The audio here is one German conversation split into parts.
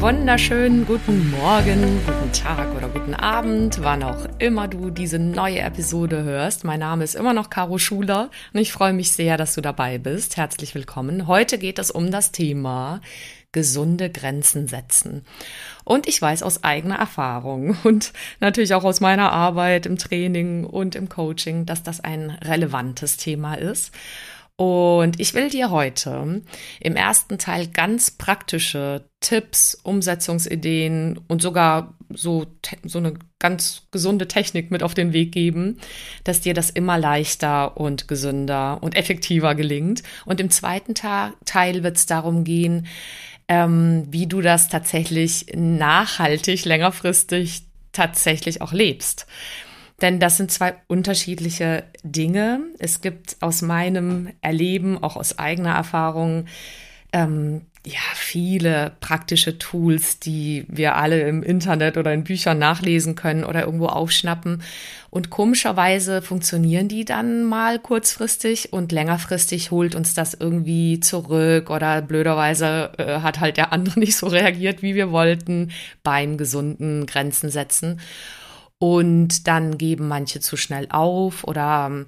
Wunderschönen guten Morgen, guten Tag oder guten Abend, wann auch immer du diese neue Episode hörst. Mein Name ist immer noch Caro Schuler und ich freue mich sehr, dass du dabei bist. Herzlich willkommen. Heute geht es um das Thema gesunde Grenzen setzen. Und ich weiß aus eigener Erfahrung und natürlich auch aus meiner Arbeit im Training und im Coaching, dass das ein relevantes Thema ist. Und ich will dir heute im ersten Teil ganz praktische Tipps, Umsetzungsideen und sogar so, so eine ganz gesunde Technik mit auf den Weg geben, dass dir das immer leichter und gesünder und effektiver gelingt. Und im zweiten Teil wird es darum gehen, ähm, wie du das tatsächlich nachhaltig, längerfristig tatsächlich auch lebst. Denn das sind zwei unterschiedliche Dinge. Es gibt aus meinem Erleben, auch aus eigener Erfahrung, ähm, ja, viele praktische Tools, die wir alle im Internet oder in Büchern nachlesen können oder irgendwo aufschnappen. Und komischerweise funktionieren die dann mal kurzfristig und längerfristig holt uns das irgendwie zurück oder blöderweise äh, hat halt der andere nicht so reagiert, wie wir wollten beim gesunden Grenzen setzen. Und dann geben manche zu schnell auf oder ähm,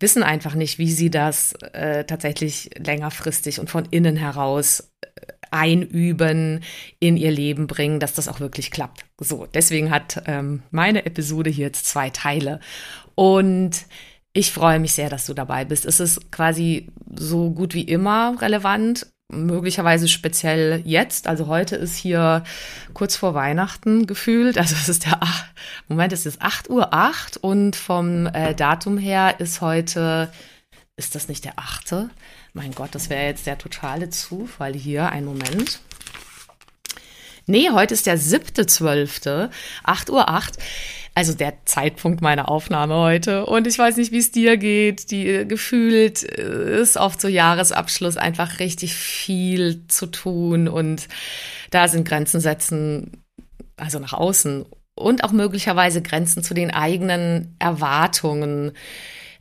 wissen einfach nicht, wie sie das äh, tatsächlich längerfristig und von innen heraus äh, einüben, in ihr Leben bringen, dass das auch wirklich klappt. So, deswegen hat ähm, meine Episode hier jetzt zwei Teile. Und ich freue mich sehr, dass du dabei bist. Es ist quasi so gut wie immer relevant möglicherweise speziell jetzt. Also heute ist hier kurz vor Weihnachten gefühlt. Also es ist der Moment, es ist 8 Uhr 8 und vom äh, Datum her ist heute, ist das nicht der 8.? Mein Gott, das wäre jetzt der totale Zufall hier. Ein Moment. Nee, heute ist der 7.12., 8 Uhr 8 also der Zeitpunkt meiner Aufnahme heute. Und ich weiß nicht, wie es dir geht. Die äh, gefühlt äh, ist oft so Jahresabschluss einfach richtig viel zu tun und da sind Grenzen setzen, also nach außen und auch möglicherweise Grenzen zu den eigenen Erwartungen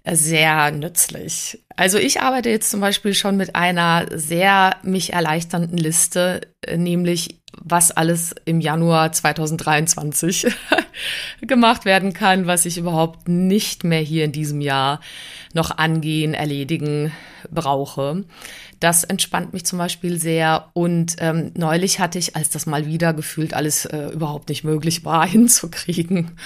äh, sehr nützlich. Also ich arbeite jetzt zum Beispiel schon mit einer sehr mich erleichternden Liste, nämlich was alles im Januar 2023 gemacht werden kann, was ich überhaupt nicht mehr hier in diesem Jahr noch angehen, erledigen brauche. Das entspannt mich zum Beispiel sehr. Und ähm, neulich hatte ich, als das mal wieder gefühlt alles äh, überhaupt nicht möglich war, hinzukriegen.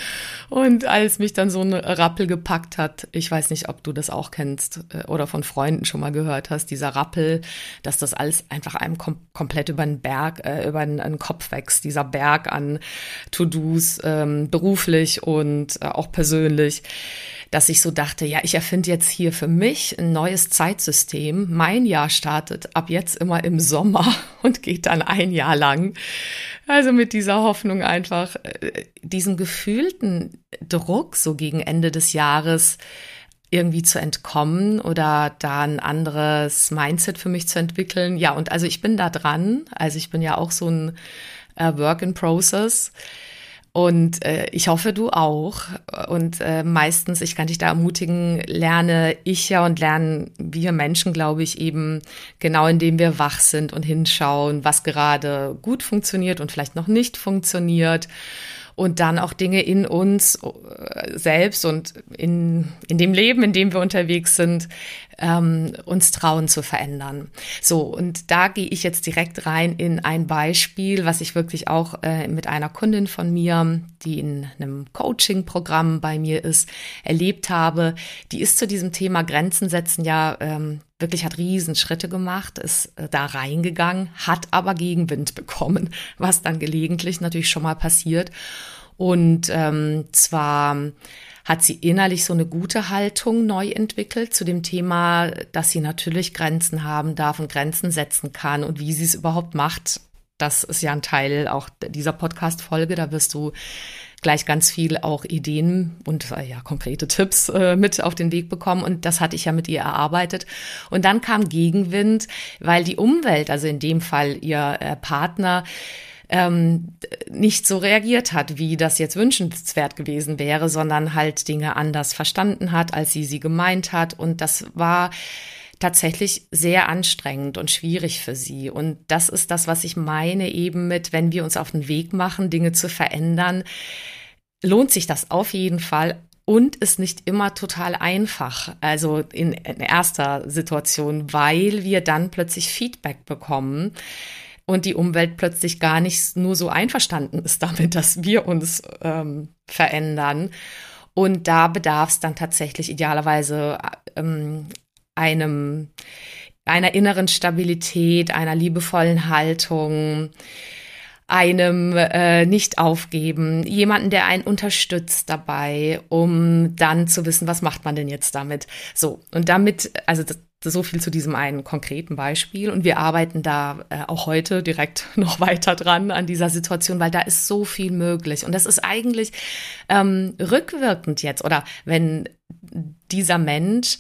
Und als mich dann so ein Rappel gepackt hat, ich weiß nicht, ob du das auch kennst äh, oder von Freunden schon mal gehört hast, dieser Rappel, dass das alles einfach einem kom komplett über den Berg, äh, über den, Kopf wächst, dieser Berg an To-Dos, ähm, beruflich und äh, auch persönlich dass ich so dachte, ja, ich erfinde jetzt hier für mich ein neues Zeitsystem. Mein Jahr startet ab jetzt immer im Sommer und geht dann ein Jahr lang. Also mit dieser Hoffnung einfach, äh, diesem gefühlten Druck so gegen Ende des Jahres irgendwie zu entkommen oder da ein anderes Mindset für mich zu entwickeln. Ja, und also ich bin da dran. Also ich bin ja auch so ein äh, Work in Process. Und äh, ich hoffe, du auch. Und äh, meistens, ich kann dich da ermutigen, lerne ich ja und lernen wir Menschen, glaube ich, eben genau indem wir wach sind und hinschauen, was gerade gut funktioniert und vielleicht noch nicht funktioniert. Und dann auch Dinge in uns äh, selbst und in, in dem Leben, in dem wir unterwegs sind, ähm, uns trauen zu verändern. So, und da gehe ich jetzt direkt rein in ein Beispiel, was ich wirklich auch äh, mit einer Kundin von mir, die in einem Coaching-Programm bei mir ist, erlebt habe. Die ist zu diesem Thema Grenzen setzen ja ähm, wirklich hat Riesenschritte gemacht, ist äh, da reingegangen, hat aber Gegenwind bekommen, was dann gelegentlich natürlich schon mal passiert. Und ähm, zwar hat sie innerlich so eine gute Haltung neu entwickelt zu dem Thema, dass sie natürlich Grenzen haben darf und Grenzen setzen kann und wie sie es überhaupt macht. Das ist ja ein Teil auch dieser Podcast-Folge. Da wirst du gleich ganz viel auch Ideen und äh, ja konkrete Tipps äh, mit auf den Weg bekommen und das hatte ich ja mit ihr erarbeitet und dann kam Gegenwind, weil die Umwelt, also in dem Fall ihr äh, Partner ähm, nicht so reagiert hat, wie das jetzt wünschenswert gewesen wäre, sondern halt Dinge anders verstanden hat, als sie sie gemeint hat. Und das war tatsächlich sehr anstrengend und schwierig für sie. Und das ist das, was ich meine eben mit, wenn wir uns auf den Weg machen, Dinge zu verändern, lohnt sich das auf jeden Fall und ist nicht immer total einfach. Also in, in erster Situation, weil wir dann plötzlich Feedback bekommen und die Umwelt plötzlich gar nicht nur so einverstanden ist damit, dass wir uns ähm, verändern. Und da bedarf es dann tatsächlich idealerweise ähm, einem, einer inneren Stabilität, einer liebevollen Haltung, einem äh, nicht aufgeben, jemanden, der einen unterstützt dabei, um dann zu wissen, was macht man denn jetzt damit. So, und damit, also das, so viel zu diesem einen konkreten Beispiel. Und wir arbeiten da äh, auch heute direkt noch weiter dran an dieser Situation, weil da ist so viel möglich. Und das ist eigentlich ähm, rückwirkend jetzt oder wenn dieser Mensch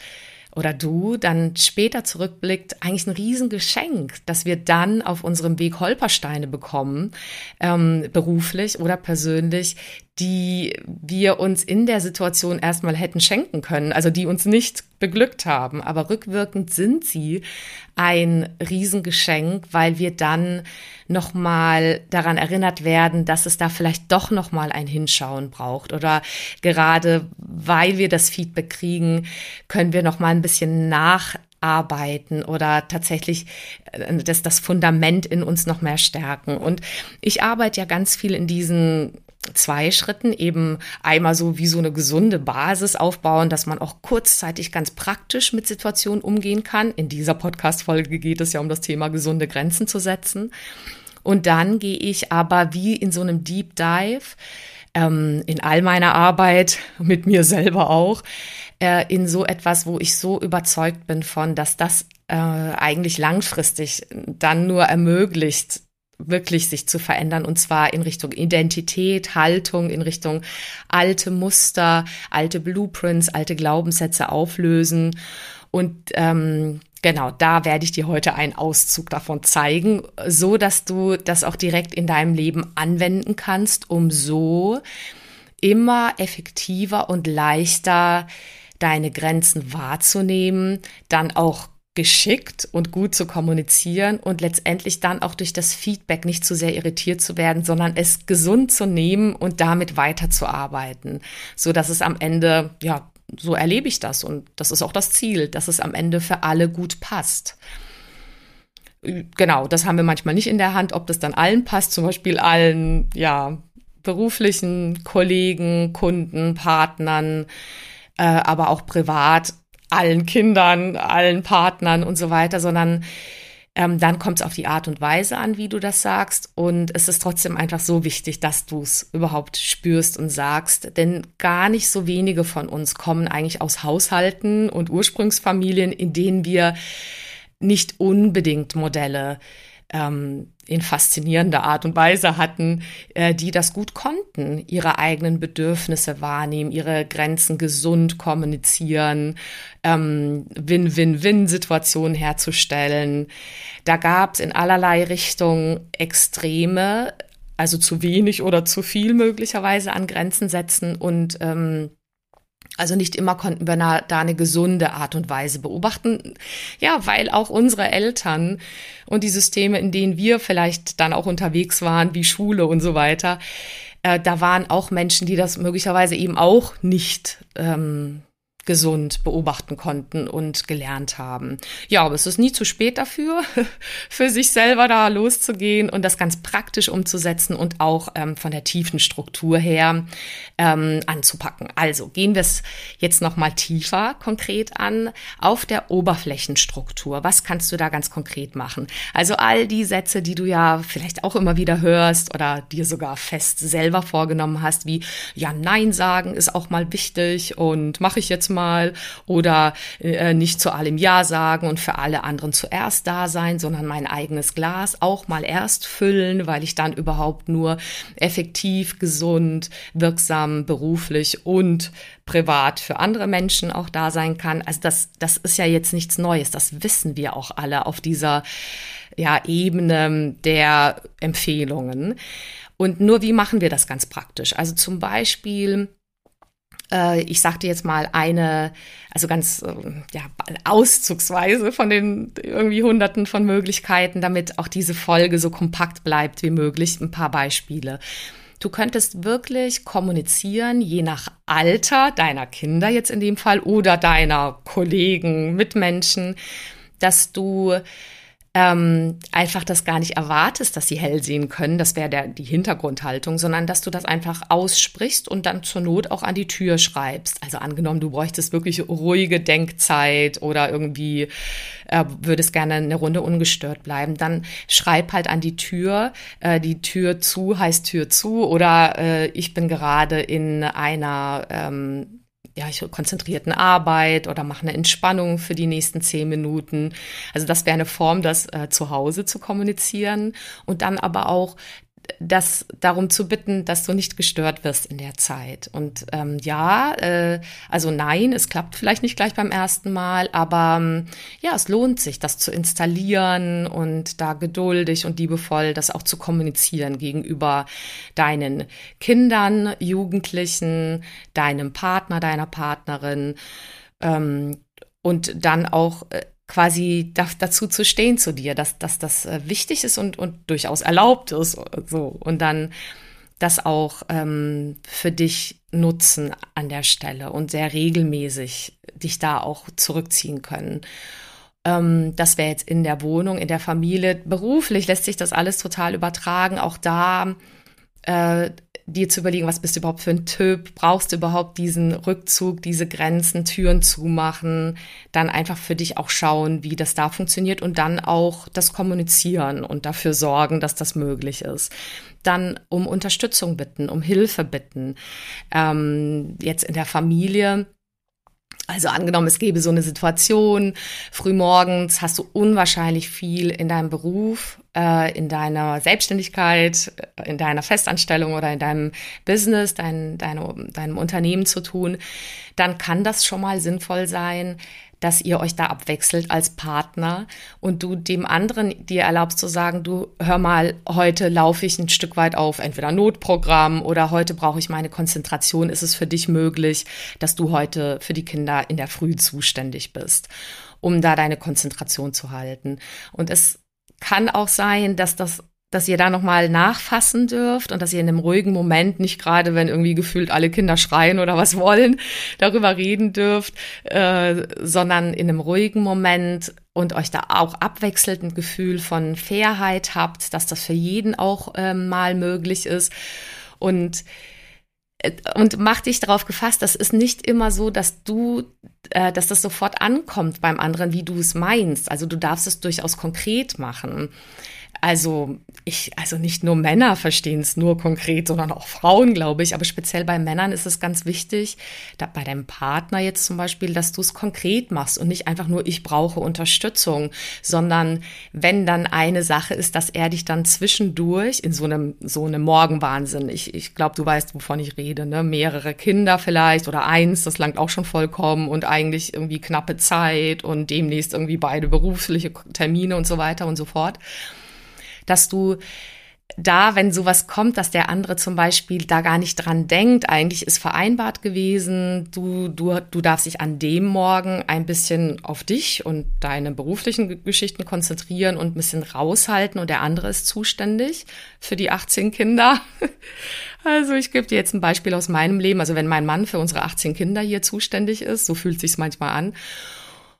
oder du dann später zurückblickt, eigentlich ein Riesengeschenk, dass wir dann auf unserem Weg Holpersteine bekommen, ähm, beruflich oder persönlich, die wir uns in der Situation erstmal hätten schenken können, also die uns nicht beglückt haben. Aber rückwirkend sind sie ein Riesengeschenk, weil wir dann nochmal daran erinnert werden, dass es da vielleicht doch nochmal ein Hinschauen braucht. Oder gerade weil wir das Feedback kriegen, können wir nochmal ein bisschen nach arbeiten oder tatsächlich äh, das, das Fundament in uns noch mehr stärken. Und ich arbeite ja ganz viel in diesen zwei Schritten eben einmal so wie so eine gesunde Basis aufbauen, dass man auch kurzzeitig ganz praktisch mit Situationen umgehen kann. In dieser Podcast-Folge geht es ja um das Thema gesunde Grenzen zu setzen. Und dann gehe ich aber wie in so einem Deep Dive ähm, in all meiner Arbeit, mit mir selber auch, äh, in so etwas, wo ich so überzeugt bin von, dass das äh, eigentlich langfristig dann nur ermöglicht, wirklich sich zu verändern und zwar in Richtung Identität, Haltung, in Richtung alte Muster, alte Blueprints, alte Glaubenssätze auflösen. Und ähm, genau, da werde ich dir heute einen Auszug davon zeigen, so dass du das auch direkt in deinem Leben anwenden kannst, um so immer effektiver und leichter deine Grenzen wahrzunehmen, dann auch geschickt und gut zu kommunizieren und letztendlich dann auch durch das Feedback nicht zu sehr irritiert zu werden, sondern es gesund zu nehmen und damit weiterzuarbeiten, so dass es am Ende, ja, so erlebe ich das und das ist auch das Ziel, dass es am Ende für alle gut passt. Genau, das haben wir manchmal nicht in der Hand, ob das dann allen passt, zum Beispiel allen, ja, beruflichen Kollegen, Kunden, Partnern, äh, aber auch privat allen Kindern, allen Partnern und so weiter, sondern ähm, dann kommt es auf die Art und Weise an, wie du das sagst. Und es ist trotzdem einfach so wichtig, dass du es überhaupt spürst und sagst. Denn gar nicht so wenige von uns kommen eigentlich aus Haushalten und Ursprungsfamilien, in denen wir nicht unbedingt Modelle ähm, in faszinierender Art und Weise hatten, äh, die das gut konnten, ihre eigenen Bedürfnisse wahrnehmen, ihre Grenzen gesund kommunizieren, ähm, Win-Win-Win-Situationen herzustellen. Da gab es in allerlei Richtungen Extreme, also zu wenig oder zu viel möglicherweise an Grenzen setzen und ähm, also nicht immer konnten wir da eine gesunde Art und Weise beobachten. Ja, weil auch unsere Eltern und die Systeme, in denen wir vielleicht dann auch unterwegs waren, wie Schule und so weiter, äh, da waren auch Menschen, die das möglicherweise eben auch nicht ähm, gesund beobachten konnten und gelernt haben. Ja, aber es ist nie zu spät dafür, für sich selber da loszugehen und das ganz praktisch umzusetzen und auch ähm, von der tiefen Struktur her ähm, anzupacken. Also gehen wir es jetzt noch mal tiefer konkret an auf der Oberflächenstruktur. Was kannst du da ganz konkret machen? Also all die Sätze, die du ja vielleicht auch immer wieder hörst oder dir sogar fest selber vorgenommen hast, wie ja, Nein sagen ist auch mal wichtig und mache ich jetzt mal oder äh, nicht zu allem Ja sagen und für alle anderen zuerst da sein, sondern mein eigenes Glas auch mal erst füllen, weil ich dann überhaupt nur effektiv, gesund, wirksam, beruflich und privat für andere Menschen auch da sein kann. Also das, das ist ja jetzt nichts Neues. Das wissen wir auch alle auf dieser ja, Ebene der Empfehlungen. Und nur wie machen wir das ganz praktisch? Also zum Beispiel ich sagte jetzt mal eine, also ganz äh, ja, auszugsweise von den irgendwie hunderten von Möglichkeiten, damit auch diese Folge so kompakt bleibt wie möglich. Ein paar Beispiele. Du könntest wirklich kommunizieren, je nach Alter deiner Kinder jetzt in dem Fall oder deiner Kollegen, Mitmenschen, dass du ähm, einfach das gar nicht erwartest, dass sie hell sehen können, das wäre die Hintergrundhaltung, sondern dass du das einfach aussprichst und dann zur Not auch an die Tür schreibst. Also angenommen, du bräuchtest wirklich ruhige Denkzeit oder irgendwie äh, würdest gerne eine Runde ungestört bleiben, dann schreib halt an die Tür. Äh, die Tür zu heißt Tür zu oder äh, ich bin gerade in einer ähm, ja, ich konzentrierten Arbeit oder mache eine Entspannung für die nächsten zehn Minuten. Also das wäre eine Form, das äh, zu Hause zu kommunizieren und dann aber auch das darum zu bitten, dass du nicht gestört wirst in der Zeit. Und ähm, ja, äh, also nein, es klappt vielleicht nicht gleich beim ersten Mal, aber ähm, ja, es lohnt sich, das zu installieren und da geduldig und liebevoll das auch zu kommunizieren gegenüber deinen Kindern, Jugendlichen, deinem Partner, deiner Partnerin. Ähm, und dann auch äh, quasi da, dazu zu stehen zu dir, dass, dass das äh, wichtig ist und, und durchaus erlaubt ist. So. Und dann das auch ähm, für dich nutzen an der Stelle und sehr regelmäßig dich da auch zurückziehen können. Ähm, das wäre jetzt in der Wohnung, in der Familie. Beruflich lässt sich das alles total übertragen. Auch da äh, dir zu überlegen, was bist du überhaupt für ein Typ? Brauchst du überhaupt diesen Rückzug, diese Grenzen, Türen zumachen? Dann einfach für dich auch schauen, wie das da funktioniert und dann auch das kommunizieren und dafür sorgen, dass das möglich ist. Dann um Unterstützung bitten, um Hilfe bitten. Ähm, jetzt in der Familie also angenommen, es gäbe so eine Situation, frühmorgens hast du unwahrscheinlich viel in deinem Beruf, äh, in deiner Selbstständigkeit, äh, in deiner Festanstellung oder in deinem Business, dein, deine, deinem Unternehmen zu tun, dann kann das schon mal sinnvoll sein, dass ihr euch da abwechselt als Partner und du dem anderen dir erlaubst zu sagen, du hör mal, heute laufe ich ein Stück weit auf entweder Notprogramm oder heute brauche ich meine Konzentration. Ist es für dich möglich, dass du heute für die Kinder in der Früh zuständig bist, um da deine Konzentration zu halten? Und es kann auch sein, dass das dass ihr da nochmal nachfassen dürft und dass ihr in einem ruhigen Moment nicht gerade, wenn irgendwie gefühlt alle Kinder schreien oder was wollen, darüber reden dürft, äh, sondern in einem ruhigen Moment und euch da auch abwechselnd ein Gefühl von Fairheit habt, dass das für jeden auch äh, mal möglich ist. Und und mach dich darauf gefasst, das ist nicht immer so, dass du, äh, dass das sofort ankommt beim anderen, wie du es meinst. Also du darfst es durchaus konkret machen. Also ich, also nicht nur Männer verstehen es nur konkret, sondern auch Frauen, glaube ich. Aber speziell bei Männern ist es ganz wichtig, da bei deinem Partner jetzt zum Beispiel, dass du es konkret machst und nicht einfach nur, ich brauche Unterstützung, sondern wenn dann eine Sache ist, dass er dich dann zwischendurch in so einem, so einem Morgenwahnsinn, ich, ich glaube, du weißt, wovon ich rede, ne? Mehrere Kinder vielleicht oder eins, das langt auch schon vollkommen und eigentlich irgendwie knappe Zeit und demnächst irgendwie beide berufliche Termine und so weiter und so fort dass du da, wenn sowas kommt, dass der andere zum Beispiel da gar nicht dran denkt, eigentlich ist vereinbart gewesen, du, du, du darfst dich an dem Morgen ein bisschen auf dich und deine beruflichen Geschichten konzentrieren und ein bisschen raushalten und der andere ist zuständig für die 18 Kinder. Also ich gebe dir jetzt ein Beispiel aus meinem Leben. Also wenn mein Mann für unsere 18 Kinder hier zuständig ist, so fühlt sich's manchmal an.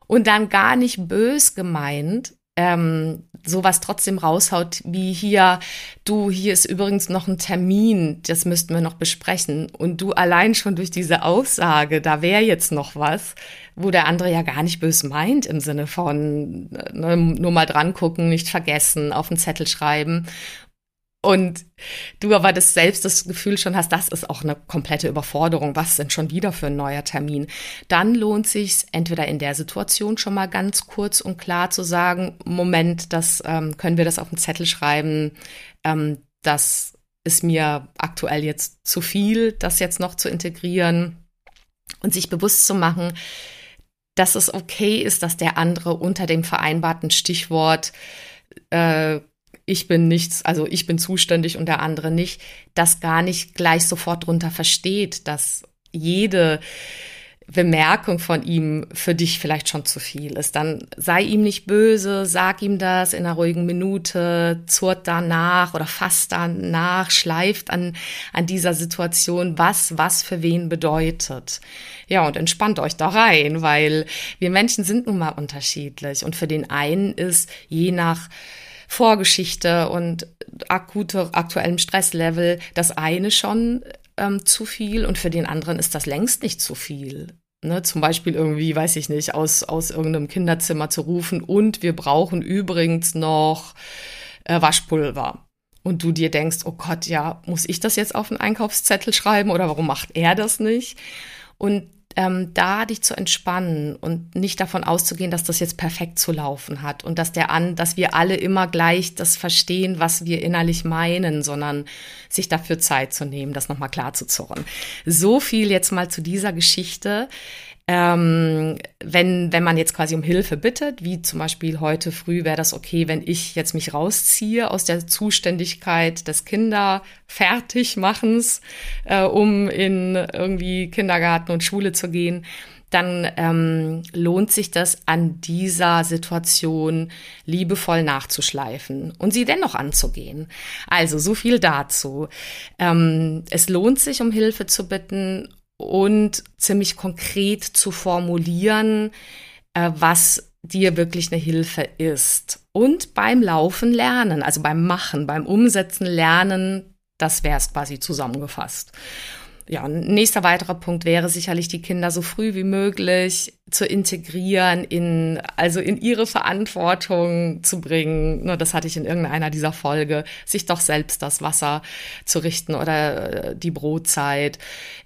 Und dann gar nicht bös gemeint, ähm, sowas trotzdem raushaut, wie hier, du, hier ist übrigens noch ein Termin, das müssten wir noch besprechen. Und du allein schon durch diese Aussage, da wäre jetzt noch was, wo der andere ja gar nicht bös meint, im Sinne von ne, nur mal dran gucken, nicht vergessen, auf den Zettel schreiben und du aber das selbst das Gefühl schon hast, das ist auch eine komplette Überforderung. Was sind schon wieder für ein neuer Termin? Dann lohnt sich entweder in der Situation schon mal ganz kurz und klar zu sagen, Moment, das ähm, können wir das auf den Zettel schreiben. Ähm, das ist mir aktuell jetzt zu viel, das jetzt noch zu integrieren und sich bewusst zu machen, dass es okay ist, dass der andere unter dem vereinbarten Stichwort äh, ich bin nichts, also ich bin zuständig und der andere nicht, das gar nicht gleich sofort drunter versteht, dass jede Bemerkung von ihm für dich vielleicht schon zu viel ist. Dann sei ihm nicht böse, sag ihm das in einer ruhigen Minute, zurt danach oder fasst danach, schleift an, an dieser Situation, was, was für wen bedeutet. Ja, und entspannt euch da rein, weil wir Menschen sind nun mal unterschiedlich und für den einen ist je nach Vorgeschichte und akute, aktuellem Stresslevel das eine schon ähm, zu viel und für den anderen ist das längst nicht zu viel. Ne, zum Beispiel irgendwie, weiß ich nicht, aus, aus irgendeinem Kinderzimmer zu rufen und wir brauchen übrigens noch äh, Waschpulver. Und du dir denkst, oh Gott, ja, muss ich das jetzt auf den Einkaufszettel schreiben oder warum macht er das nicht? Und ähm, da dich zu entspannen und nicht davon auszugehen, dass das jetzt perfekt zu laufen hat und dass der an, dass wir alle immer gleich das verstehen, was wir innerlich meinen, sondern sich dafür Zeit zu nehmen, das nochmal klar zu zurren. So viel jetzt mal zu dieser Geschichte. Ähm, wenn, wenn man jetzt quasi um Hilfe bittet, wie zum Beispiel heute früh wäre das okay, wenn ich jetzt mich rausziehe aus der Zuständigkeit des Kinderfertigmachens, äh, um in irgendwie Kindergarten und Schule zu gehen, dann ähm, lohnt sich das an dieser Situation liebevoll nachzuschleifen und sie dennoch anzugehen. Also so viel dazu. Ähm, es lohnt sich, um Hilfe zu bitten und ziemlich konkret zu formulieren, äh, was dir wirklich eine Hilfe ist. Und beim Laufen lernen, also beim Machen, beim Umsetzen lernen, das wäre es quasi zusammengefasst. Ja, ein nächster weiterer Punkt wäre sicherlich, die Kinder so früh wie möglich zu integrieren, in, also in ihre Verantwortung zu bringen. Nur das hatte ich in irgendeiner dieser Folge, sich doch selbst das Wasser zu richten oder äh, die Brotzeit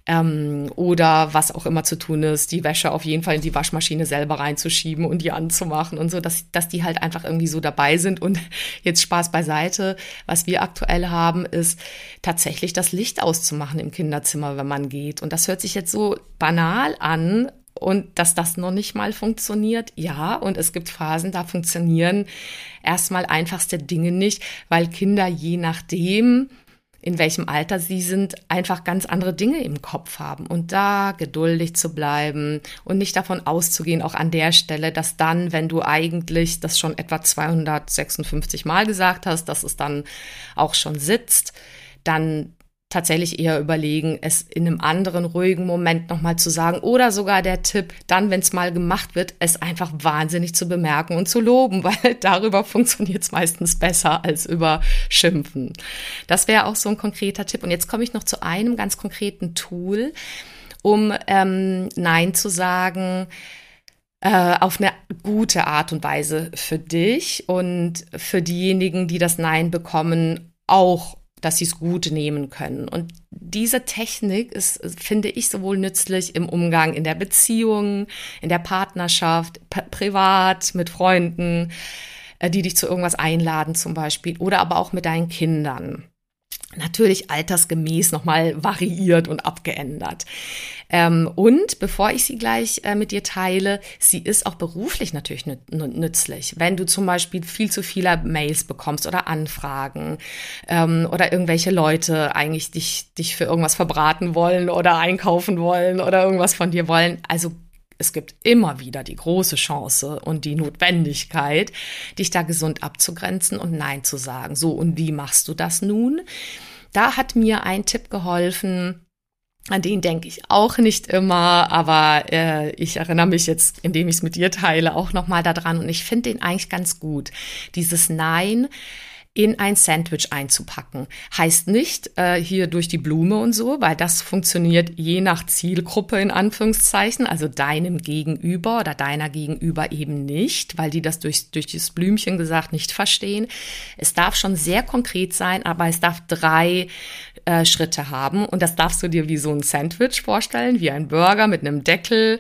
ähm, oder was auch immer zu tun ist, die Wäsche auf jeden Fall in die Waschmaschine selber reinzuschieben und die anzumachen und so, dass, dass die halt einfach irgendwie so dabei sind. Und jetzt Spaß beiseite, was wir aktuell haben, ist tatsächlich das Licht auszumachen im Kinderzimmer, wenn man geht. Und das hört sich jetzt so banal an, und dass das noch nicht mal funktioniert, ja. Und es gibt Phasen, da funktionieren erstmal einfachste Dinge nicht, weil Kinder je nachdem, in welchem Alter sie sind, einfach ganz andere Dinge im Kopf haben. Und da geduldig zu bleiben und nicht davon auszugehen, auch an der Stelle, dass dann, wenn du eigentlich das schon etwa 256 Mal gesagt hast, dass es dann auch schon sitzt, dann tatsächlich eher überlegen, es in einem anderen ruhigen Moment nochmal zu sagen oder sogar der Tipp, dann, wenn es mal gemacht wird, es einfach wahnsinnig zu bemerken und zu loben, weil darüber funktioniert es meistens besser als über Schimpfen. Das wäre auch so ein konkreter Tipp. Und jetzt komme ich noch zu einem ganz konkreten Tool, um ähm, Nein zu sagen äh, auf eine gute Art und Weise für dich und für diejenigen, die das Nein bekommen, auch dass sie es gut nehmen können. Und diese Technik ist, finde ich, sowohl nützlich im Umgang in der Beziehung, in der Partnerschaft, privat, mit Freunden, äh, die dich zu irgendwas einladen zum Beispiel, oder aber auch mit deinen Kindern. Natürlich altersgemäß nochmal variiert und abgeändert. Ähm, und bevor ich sie gleich äh, mit dir teile, sie ist auch beruflich natürlich nützlich. Wenn du zum Beispiel viel zu viele Mails bekommst oder Anfragen ähm, oder irgendwelche Leute eigentlich dich, dich für irgendwas verbraten wollen oder einkaufen wollen oder irgendwas von dir wollen. Also es gibt immer wieder die große Chance und die Notwendigkeit, dich da gesund abzugrenzen und Nein zu sagen. So, und wie machst du das nun? Da hat mir ein Tipp geholfen, an den denke ich auch nicht immer, aber äh, ich erinnere mich jetzt, indem ich es mit dir teile, auch nochmal daran und ich finde den eigentlich ganz gut. Dieses Nein in ein Sandwich einzupacken. Heißt nicht äh, hier durch die Blume und so, weil das funktioniert je nach Zielgruppe in Anführungszeichen, also deinem Gegenüber oder deiner Gegenüber eben nicht, weil die das durch, durch das Blümchen gesagt nicht verstehen. Es darf schon sehr konkret sein, aber es darf drei äh, Schritte haben und das darfst du dir wie so ein Sandwich vorstellen, wie ein Burger mit einem Deckel,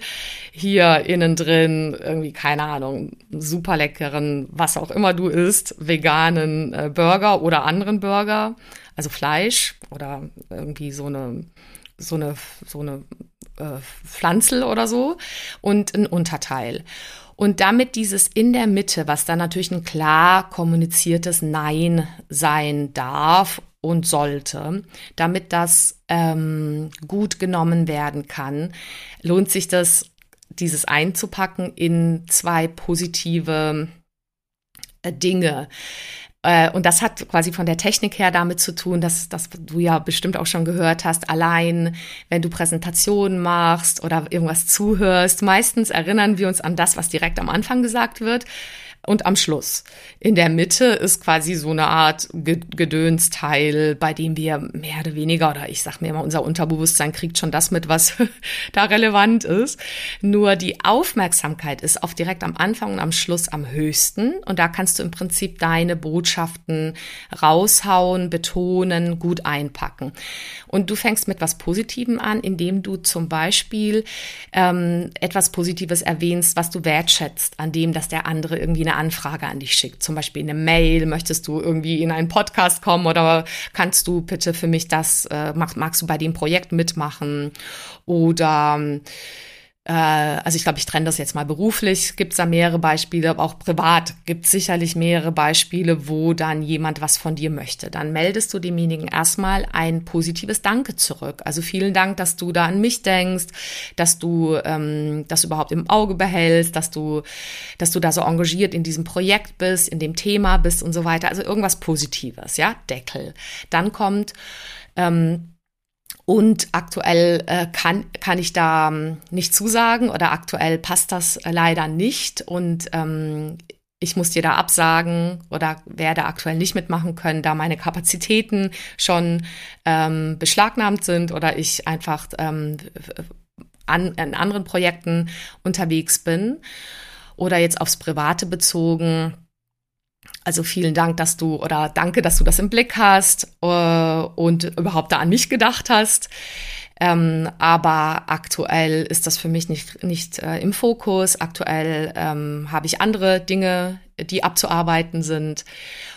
hier innen drin irgendwie, keine Ahnung, super leckeren, was auch immer du isst, veganen äh, Burger oder anderen Burger, also Fleisch oder irgendwie so eine, so eine, so eine äh, Pflanzel oder so und ein Unterteil. Und damit dieses in der Mitte, was dann natürlich ein klar kommuniziertes Nein sein darf und sollte, damit das ähm, gut genommen werden kann, lohnt sich das dieses einzupacken in zwei positive äh, Dinge. Äh, und das hat quasi von der Technik her damit zu tun, dass, dass du ja bestimmt auch schon gehört hast, allein wenn du Präsentationen machst oder irgendwas zuhörst, meistens erinnern wir uns an das, was direkt am Anfang gesagt wird und am Schluss. In der Mitte ist quasi so eine Art Gedönsteil, bei dem wir mehr oder weniger, oder ich sag mir immer, unser Unterbewusstsein kriegt schon das mit, was da relevant ist. Nur die Aufmerksamkeit ist auf direkt am Anfang und am Schluss am höchsten. Und da kannst du im Prinzip deine Botschaften raushauen, betonen, gut einpacken. Und du fängst mit was Positivem an, indem du zum Beispiel ähm, etwas Positives erwähnst, was du wertschätzt, an dem, dass der andere irgendwie eine Anfrage an dich schickt. Zum Beispiel eine Mail, möchtest du irgendwie in einen Podcast kommen oder kannst du bitte für mich das, äh, magst, magst du bei dem Projekt mitmachen? Oder äh, also ich glaube, ich trenne das jetzt mal beruflich, gibt es da mehrere Beispiele, aber auch privat gibt es sicherlich mehrere Beispiele, wo dann jemand was von dir möchte. Dann meldest du demjenigen erstmal ein positives Danke zurück. Also vielen Dank, dass du da an mich denkst, dass du ähm, das überhaupt im Auge behältst, dass du, dass du da so engagiert in diesem Projekt bist, in dem Thema bist und so weiter. Also irgendwas Positives, ja, Deckel. Dann kommt ähm, und aktuell äh, kann, kann ich da ähm, nicht zusagen oder aktuell passt das äh, leider nicht. Und ähm, ich muss dir da absagen oder werde aktuell nicht mitmachen können, da meine Kapazitäten schon ähm, beschlagnahmt sind oder ich einfach ähm, an, in anderen Projekten unterwegs bin. Oder jetzt aufs Private bezogen also vielen Dank, dass du oder danke, dass du das im Blick hast äh, und überhaupt da an mich gedacht hast. Ähm, aber aktuell ist das für mich nicht, nicht äh, im Fokus. Aktuell ähm, habe ich andere Dinge, die abzuarbeiten sind.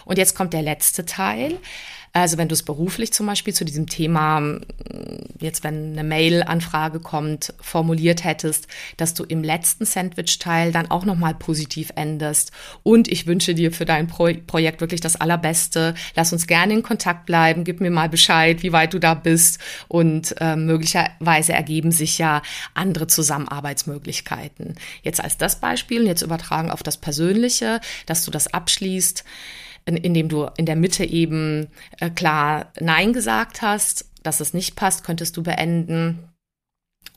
Und jetzt kommt der letzte Teil. Also wenn du es beruflich zum Beispiel zu diesem Thema, mm, jetzt wenn eine Mail-Anfrage kommt, formuliert hättest, dass du im letzten Sandwich-Teil dann auch nochmal positiv endest. Und ich wünsche dir für dein Pro Projekt wirklich das Allerbeste. Lass uns gerne in Kontakt bleiben. Gib mir mal Bescheid, wie weit du da bist. Und äh, möglicherweise ergeben sich ja andere Zusammenarbeitsmöglichkeiten. Jetzt als das Beispiel, jetzt übertragen auf das Persönliche, dass du das abschließt indem du in der Mitte eben äh, klar Nein gesagt hast, dass es nicht passt, könntest du beenden.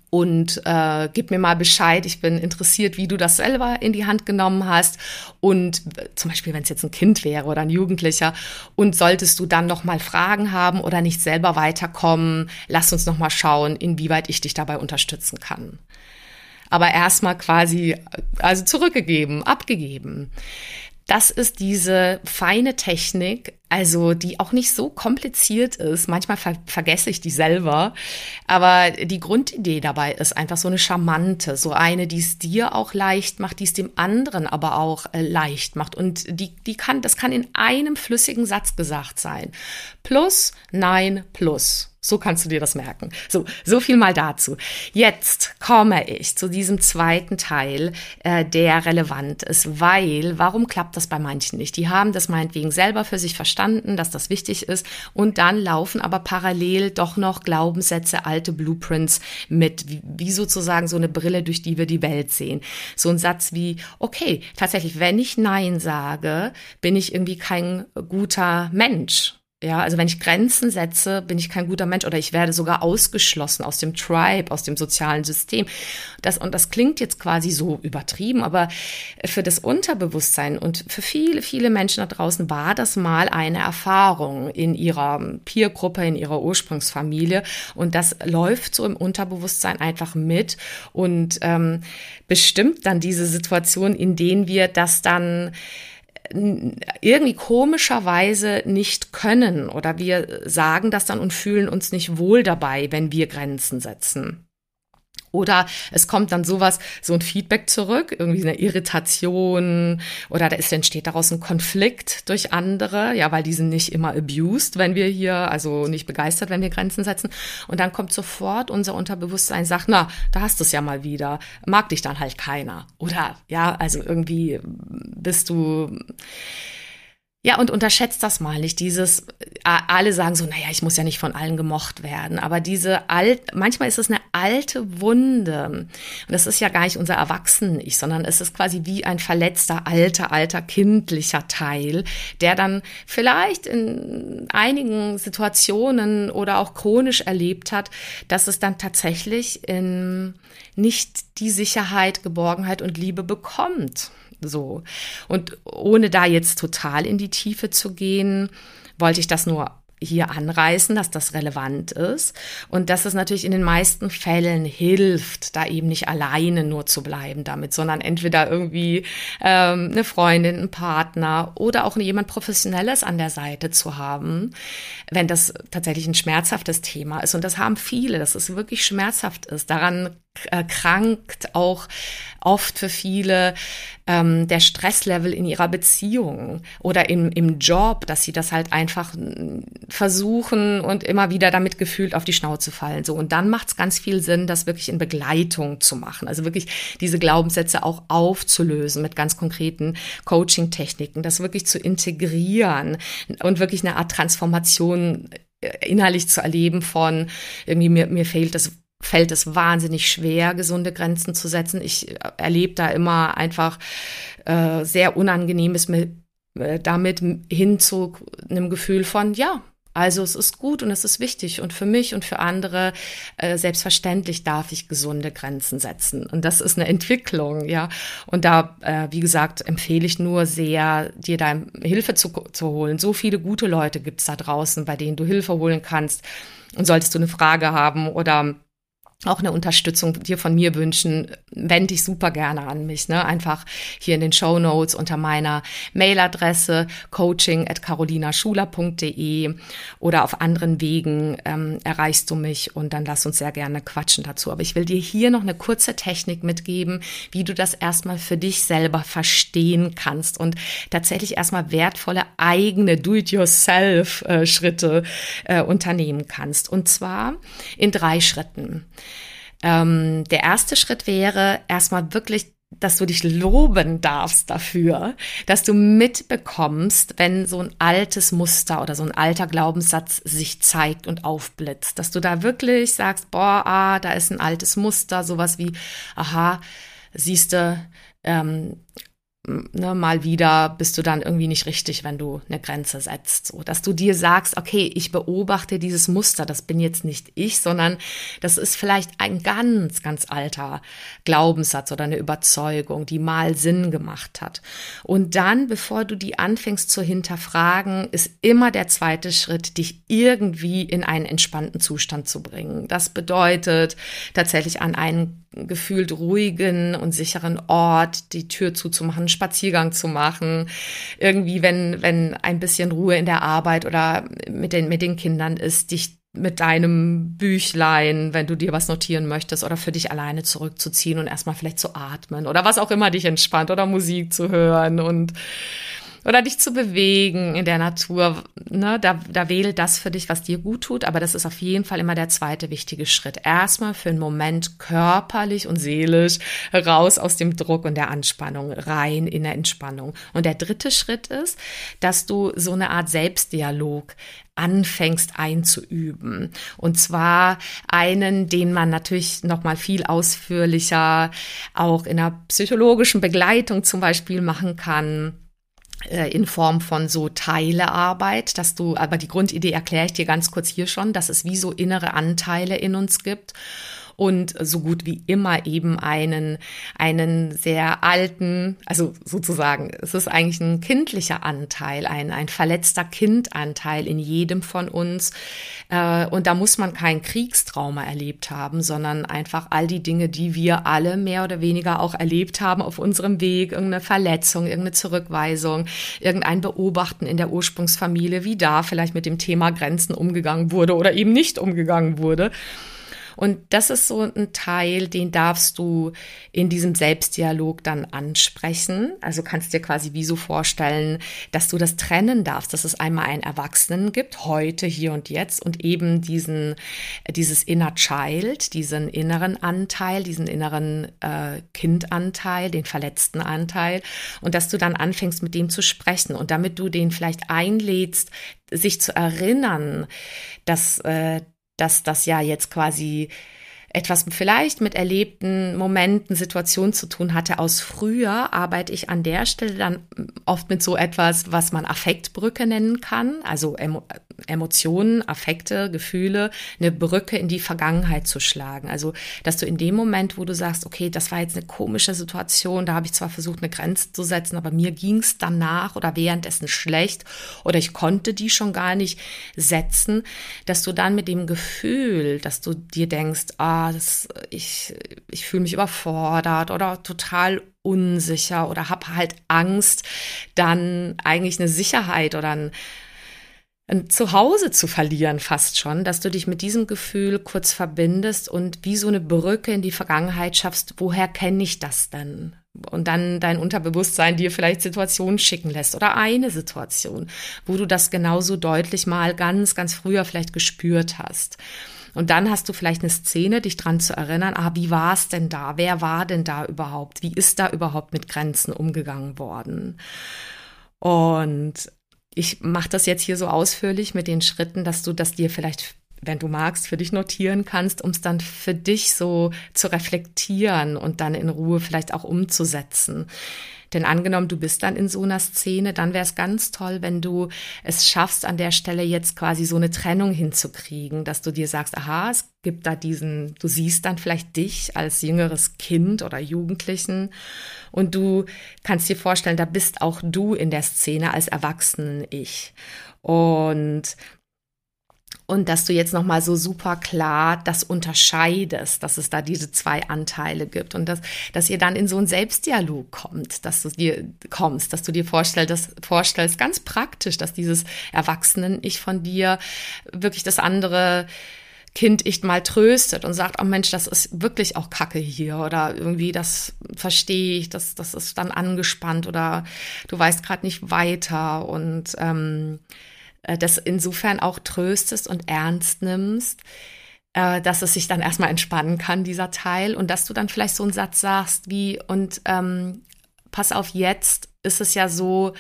Und äh, gib mir mal Bescheid, ich bin interessiert, wie du das selber in die Hand genommen hast. Und äh, zum Beispiel, wenn es jetzt ein Kind wäre oder ein Jugendlicher. Und solltest du dann noch mal Fragen haben oder nicht selber weiterkommen, lass uns noch mal schauen, inwieweit ich dich dabei unterstützen kann aber erstmal quasi, also zurückgegeben, abgegeben. Das ist diese feine Technik, also die auch nicht so kompliziert ist. Manchmal ver vergesse ich die selber. Aber die Grundidee dabei ist einfach so eine charmante, so eine, die es dir auch leicht macht, die es dem anderen aber auch äh, leicht macht. Und die, die kann, das kann in einem flüssigen Satz gesagt sein. Plus, nein, plus. So kannst du dir das merken. So, so viel mal dazu. Jetzt komme ich zu diesem zweiten Teil, äh, der relevant ist, weil, warum klappt das bei manchen nicht? Die haben das meinetwegen selber für sich verstanden, dass das wichtig ist und dann laufen aber parallel doch noch Glaubenssätze, alte Blueprints mit, wie, wie sozusagen so eine Brille, durch die wir die Welt sehen. So ein Satz wie, okay, tatsächlich, wenn ich Nein sage, bin ich irgendwie kein guter Mensch ja, also wenn ich Grenzen setze, bin ich kein guter Mensch oder ich werde sogar ausgeschlossen aus dem Tribe, aus dem sozialen System. Das, und das klingt jetzt quasi so übertrieben, aber für das Unterbewusstsein und für viele, viele Menschen da draußen war das mal eine Erfahrung in ihrer Peergruppe, in ihrer Ursprungsfamilie. Und das läuft so im Unterbewusstsein einfach mit und ähm, bestimmt dann diese Situation, in denen wir das dann irgendwie komischerweise nicht können oder wir sagen das dann und fühlen uns nicht wohl dabei, wenn wir Grenzen setzen. Oder es kommt dann sowas, so ein Feedback zurück, irgendwie eine Irritation oder da ist, entsteht daraus ein Konflikt durch andere, ja, weil die sind nicht immer abused, wenn wir hier, also nicht begeistert, wenn wir Grenzen setzen. Und dann kommt sofort unser Unterbewusstsein, sagt, na, da hast du es ja mal wieder, mag dich dann halt keiner. Oder ja, also irgendwie bist du ja, und unterschätzt das mal nicht. Dieses, alle sagen so, naja, ich muss ja nicht von allen gemocht werden. Aber diese alt, manchmal ist es eine alte Wunde. Und das ist ja gar nicht unser Erwachsenen-Ich, sondern es ist quasi wie ein verletzter, alter, alter, kindlicher Teil, der dann vielleicht in einigen Situationen oder auch chronisch erlebt hat, dass es dann tatsächlich in nicht die Sicherheit, Geborgenheit und Liebe bekommt. So. Und ohne da jetzt total in die Tiefe zu gehen, wollte ich das nur hier anreißen, dass das relevant ist und dass es natürlich in den meisten Fällen hilft, da eben nicht alleine nur zu bleiben damit, sondern entweder irgendwie ähm, eine Freundin, einen Partner oder auch jemand Professionelles an der Seite zu haben, wenn das tatsächlich ein schmerzhaftes Thema ist. Und das haben viele, dass es wirklich schmerzhaft ist. Daran äh, krankt auch oft für viele ähm, der Stresslevel in ihrer Beziehung oder im, im Job, dass sie das halt einfach versuchen und immer wieder damit gefühlt auf die Schnauze fallen. So und dann macht es ganz viel Sinn, das wirklich in Begleitung zu machen. Also wirklich diese Glaubenssätze auch aufzulösen mit ganz konkreten Coaching-Techniken, das wirklich zu integrieren und wirklich eine Art Transformation äh, innerlich zu erleben von irgendwie mir, mir fehlt das fällt es wahnsinnig schwer, gesunde Grenzen zu setzen. Ich äh, erlebe da immer einfach äh, sehr Unangenehmes mit, äh, damit hin zu einem Gefühl von, ja, also es ist gut und es ist wichtig und für mich und für andere äh, selbstverständlich darf ich gesunde Grenzen setzen und das ist eine Entwicklung, ja. Und da, äh, wie gesagt, empfehle ich nur sehr, dir da Hilfe zu, zu holen. So viele gute Leute gibt's da draußen, bei denen du Hilfe holen kannst. Und solltest du eine Frage haben oder auch eine Unterstützung dir von mir wünschen, wende dich super gerne an mich. Ne? Einfach hier in den Show Notes unter meiner Mailadresse coaching at carolinaschuler.de oder auf anderen Wegen ähm, erreichst du mich und dann lass uns sehr gerne quatschen dazu. Aber ich will dir hier noch eine kurze Technik mitgeben, wie du das erstmal für dich selber verstehen kannst und tatsächlich erstmal wertvolle eigene Do-it-yourself-Schritte äh, äh, unternehmen kannst. Und zwar in drei Schritten. Ähm, der erste Schritt wäre erstmal wirklich dass du dich loben darfst dafür, dass du mitbekommst, wenn so ein altes Muster oder so ein alter Glaubenssatz sich zeigt und aufblitzt, dass du da wirklich sagst, boah, ah, da ist ein altes Muster, sowas wie, aha, siehste, ähm, ne, mal wieder bist du dann irgendwie nicht richtig, wenn du eine Grenze setzt. So, dass du dir sagst, okay, ich beobachte dieses Muster, das bin jetzt nicht ich, sondern das ist vielleicht ein ganz, ganz alter Glaubenssatz oder eine Überzeugung, die mal Sinn gemacht hat. Und dann, bevor du die anfängst zu hinterfragen, ist immer der zweite Schritt, dich irgendwie in einen entspannten Zustand zu bringen. Das bedeutet tatsächlich an einen gefühlt ruhigen und sicheren Ort, die Tür zuzumachen, Spaziergang zu machen. Irgendwie, wenn, wenn ein bisschen Ruhe in der Arbeit oder mit den, mit den Kindern ist, dich mit deinem Büchlein, wenn du dir was notieren möchtest oder für dich alleine zurückzuziehen und erstmal vielleicht zu atmen oder was auch immer dich entspannt oder Musik zu hören und oder dich zu bewegen in der Natur. Ne, da, da wähle das für dich, was dir gut tut. Aber das ist auf jeden Fall immer der zweite wichtige Schritt. Erstmal für einen Moment körperlich und seelisch raus aus dem Druck und der Anspannung, rein in der Entspannung. Und der dritte Schritt ist, dass du so eine Art Selbstdialog anfängst einzuüben. Und zwar einen, den man natürlich noch mal viel ausführlicher auch in einer psychologischen Begleitung zum Beispiel machen kann in Form von so Teilearbeit, dass du, aber die Grundidee erkläre ich dir ganz kurz hier schon, dass es wie so innere Anteile in uns gibt und so gut wie immer eben einen, einen sehr alten, also sozusagen, es ist eigentlich ein kindlicher Anteil, ein, ein verletzter Kindanteil in jedem von uns. Äh, und da muss man kein Kriegstrauma erlebt haben, sondern einfach all die Dinge, die wir alle mehr oder weniger auch erlebt haben auf unserem Weg, irgendeine Verletzung, irgendeine Zurückweisung, irgendein Beobachten in der Ursprungsfamilie, wie da vielleicht mit dem Thema Grenzen umgegangen wurde oder eben nicht umgegangen wurde. Und das ist so ein Teil, den darfst du in diesem Selbstdialog dann ansprechen. Also kannst dir quasi wie so vorstellen, dass du das trennen darfst, dass es einmal einen Erwachsenen gibt, heute, hier und jetzt, und eben diesen, dieses Inner Child, diesen inneren Anteil, diesen inneren äh, Kindanteil, den verletzten Anteil, und dass du dann anfängst, mit dem zu sprechen. Und damit du den vielleicht einlädst, sich zu erinnern, dass, äh, dass das ja jetzt quasi etwas vielleicht mit erlebten Momenten, Situationen zu tun hatte. Aus früher, arbeite ich an der Stelle dann oft mit so etwas, was man Affektbrücke nennen kann, also Emotionen, Affekte, Gefühle, eine Brücke in die Vergangenheit zu schlagen. Also, dass du in dem Moment, wo du sagst, okay, das war jetzt eine komische Situation, da habe ich zwar versucht, eine Grenze zu setzen, aber mir ging es danach oder währenddessen schlecht oder ich konnte die schon gar nicht setzen, dass du dann mit dem Gefühl, dass du dir denkst, ah, das, ich, ich fühle mich überfordert oder total unsicher oder habe halt Angst, dann eigentlich eine Sicherheit oder ein, ein Zuhause zu verlieren fast schon, dass du dich mit diesem Gefühl kurz verbindest und wie so eine Brücke in die Vergangenheit schaffst, woher kenne ich das denn? Und dann dein Unterbewusstsein dir vielleicht Situationen schicken lässt oder eine Situation, wo du das genauso deutlich mal ganz, ganz früher vielleicht gespürt hast. Und dann hast du vielleicht eine Szene, dich dran zu erinnern, ah, wie war es denn da? Wer war denn da überhaupt? Wie ist da überhaupt mit Grenzen umgegangen worden? Und ich mache das jetzt hier so ausführlich mit den Schritten, dass du das dir vielleicht wenn du magst, für dich notieren kannst, um es dann für dich so zu reflektieren und dann in Ruhe vielleicht auch umzusetzen. Denn angenommen, du bist dann in so einer Szene, dann wäre es ganz toll, wenn du es schaffst, an der Stelle jetzt quasi so eine Trennung hinzukriegen, dass du dir sagst, aha, es gibt da diesen, du siehst dann vielleicht dich als jüngeres Kind oder Jugendlichen und du kannst dir vorstellen, da bist auch du in der Szene als Erwachsenen-Ich. Und und dass du jetzt noch mal so super klar das unterscheidest, dass es da diese zwei Anteile gibt und dass, dass ihr dann in so einen Selbstdialog kommt, dass du dir kommst, dass du dir vorstellst, vorstellst ganz praktisch, dass dieses Erwachsenen-Ich von dir wirklich das andere Kind ich mal tröstet und sagt, oh Mensch, das ist wirklich auch Kacke hier oder irgendwie das verstehe ich, das, das ist dann angespannt oder du weißt gerade nicht weiter und ähm, äh, das insofern auch tröstest und ernst nimmst, äh, dass es sich dann erstmal entspannen kann, dieser Teil, und dass du dann vielleicht so einen Satz sagst wie, und ähm, pass auf, jetzt ist es ja so,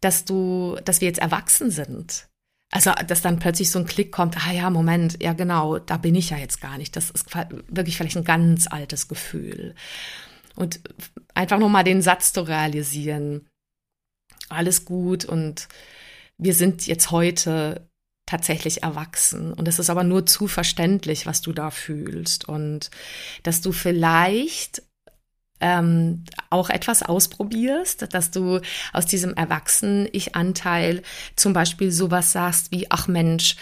dass du, dass wir jetzt erwachsen sind. Also, dass dann plötzlich so ein Klick kommt, ah ja, Moment, ja genau, da bin ich ja jetzt gar nicht. Das ist wirklich vielleicht ein ganz altes Gefühl. Und einfach nur mal den Satz zu realisieren, alles gut und wir sind jetzt heute tatsächlich erwachsen. Und es ist aber nur zu verständlich, was du da fühlst. Und dass du vielleicht ähm, auch etwas ausprobierst, dass du aus diesem Erwachsenen-Ich-Anteil zum Beispiel sowas sagst wie, ach Mensch,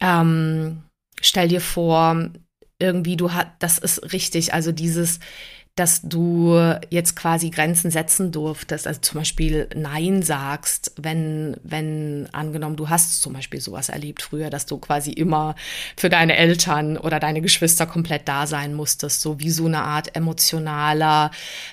ähm, stell dir vor, irgendwie, du hast, das ist richtig, also dieses, dass du jetzt quasi Grenzen setzen durftest, also zum Beispiel Nein sagst, wenn, wenn angenommen, du hast zum Beispiel sowas erlebt früher, dass du quasi immer für deine Eltern oder deine Geschwister komplett da sein musstest, so wie so eine Art emotionaler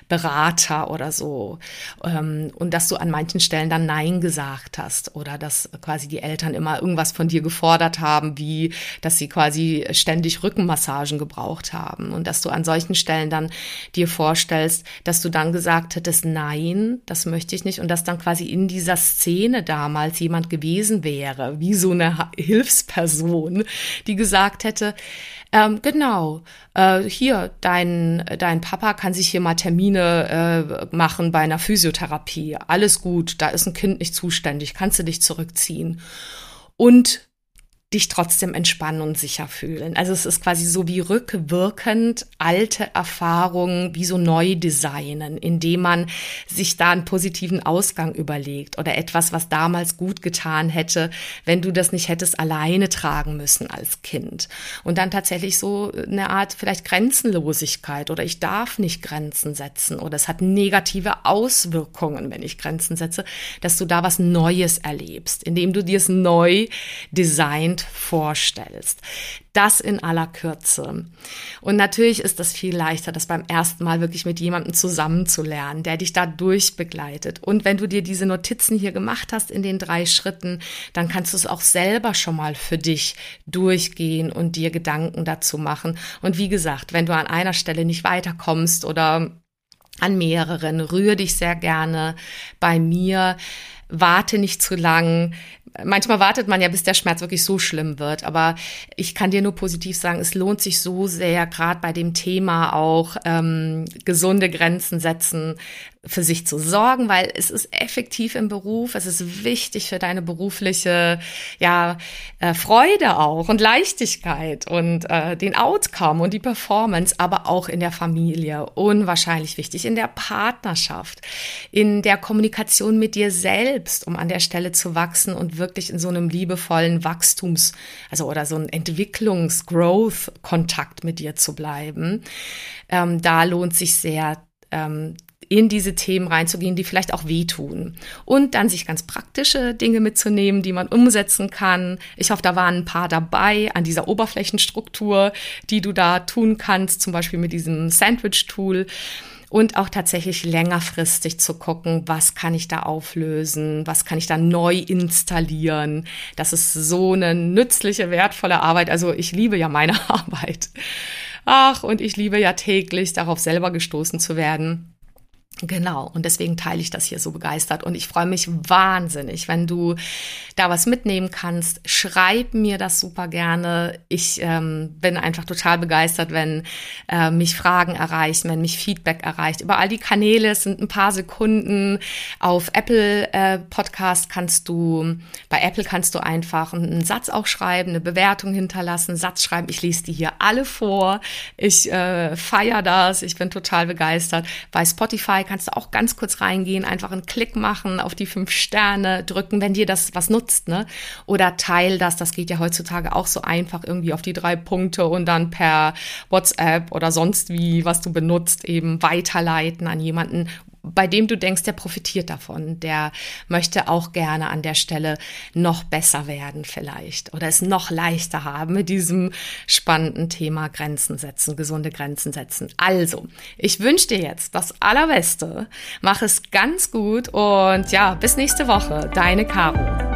Berater oder so. Ähm, und dass du an manchen Stellen dann Nein gesagt hast oder dass quasi die Eltern immer irgendwas von dir gefordert haben, wie dass sie quasi ständig Rückenmassagen gebraucht haben und dass du an solchen Stellen dann dir vorstellst, dass du dann gesagt hättest, nein, das möchte ich nicht und dass dann quasi in dieser Szene damals jemand gewesen wäre, wie so eine Hilfsperson, die gesagt hätte, ähm, genau, äh, hier, dein, dein Papa kann sich hier mal Termine äh, machen bei einer Physiotherapie. Alles gut, da ist ein Kind nicht zuständig, kannst du dich zurückziehen. Und dich trotzdem entspannen und sicher fühlen. Also es ist quasi so wie rückwirkend alte Erfahrungen wie so neu designen, indem man sich da einen positiven Ausgang überlegt oder etwas, was damals gut getan hätte, wenn du das nicht hättest alleine tragen müssen als Kind. Und dann tatsächlich so eine Art vielleicht Grenzenlosigkeit oder ich darf nicht Grenzen setzen oder es hat negative Auswirkungen, wenn ich Grenzen setze, dass du da was Neues erlebst, indem du dir es neu design Kind vorstellst. Das in aller Kürze. Und natürlich ist das viel leichter, das beim ersten Mal wirklich mit jemandem zusammenzulernen, der dich da durchbegleitet. Und wenn du dir diese Notizen hier gemacht hast in den drei Schritten, dann kannst du es auch selber schon mal für dich durchgehen und dir Gedanken dazu machen. Und wie gesagt, wenn du an einer Stelle nicht weiterkommst oder an mehreren, rühre dich sehr gerne bei mir warte nicht zu lang. Manchmal wartet man ja, bis der Schmerz wirklich so schlimm wird. Aber ich kann dir nur positiv sagen, es lohnt sich so sehr, gerade bei dem Thema auch ähm, gesunde Grenzen setzen, für sich zu sorgen, weil es ist effektiv im Beruf, es ist wichtig für deine berufliche ja äh, Freude auch und Leichtigkeit und äh, den Outcome und die Performance, aber auch in der Familie unwahrscheinlich wichtig, in der Partnerschaft, in der Kommunikation mit dir selbst, um an der Stelle zu wachsen und wirklich in so einem liebevollen Wachstums, also oder so ein Entwicklungs-Growth-Kontakt mit dir zu bleiben. Ähm, da lohnt sich sehr ähm, in diese Themen reinzugehen, die vielleicht auch wehtun. Und dann sich ganz praktische Dinge mitzunehmen, die man umsetzen kann. Ich hoffe, da waren ein paar dabei an dieser Oberflächenstruktur, die du da tun kannst, zum Beispiel mit diesem Sandwich-Tool und auch tatsächlich längerfristig zu gucken, was kann ich da auflösen, was kann ich da neu installieren. Das ist so eine nützliche, wertvolle Arbeit. Also ich liebe ja meine Arbeit. Ach, und ich liebe ja täglich darauf selber gestoßen zu werden Genau, und deswegen teile ich das hier so begeistert. Und ich freue mich wahnsinnig, wenn du da was mitnehmen kannst. Schreib mir das super gerne. Ich ähm, bin einfach total begeistert, wenn äh, mich Fragen erreichen, wenn mich Feedback erreicht. Über all die Kanäle, es sind ein paar Sekunden. Auf Apple äh, Podcast kannst du, bei Apple kannst du einfach einen Satz auch schreiben, eine Bewertung hinterlassen, Satz schreiben. Ich lese die hier alle vor. Ich äh, feiere das. Ich bin total begeistert. Bei Spotify kannst du auch ganz kurz reingehen, einfach einen Klick machen, auf die fünf Sterne drücken, wenn dir das was nutzt, ne? Oder teil das, das geht ja heutzutage auch so einfach irgendwie auf die drei Punkte und dann per WhatsApp oder sonst wie, was du benutzt, eben weiterleiten an jemanden, bei dem du denkst, der profitiert davon, der möchte auch gerne an der Stelle noch besser werden vielleicht oder es noch leichter haben mit diesem spannenden Thema Grenzen setzen, gesunde Grenzen setzen. Also, ich wünsche dir jetzt das Allerbeste, mach es ganz gut und ja, bis nächste Woche, deine Caro.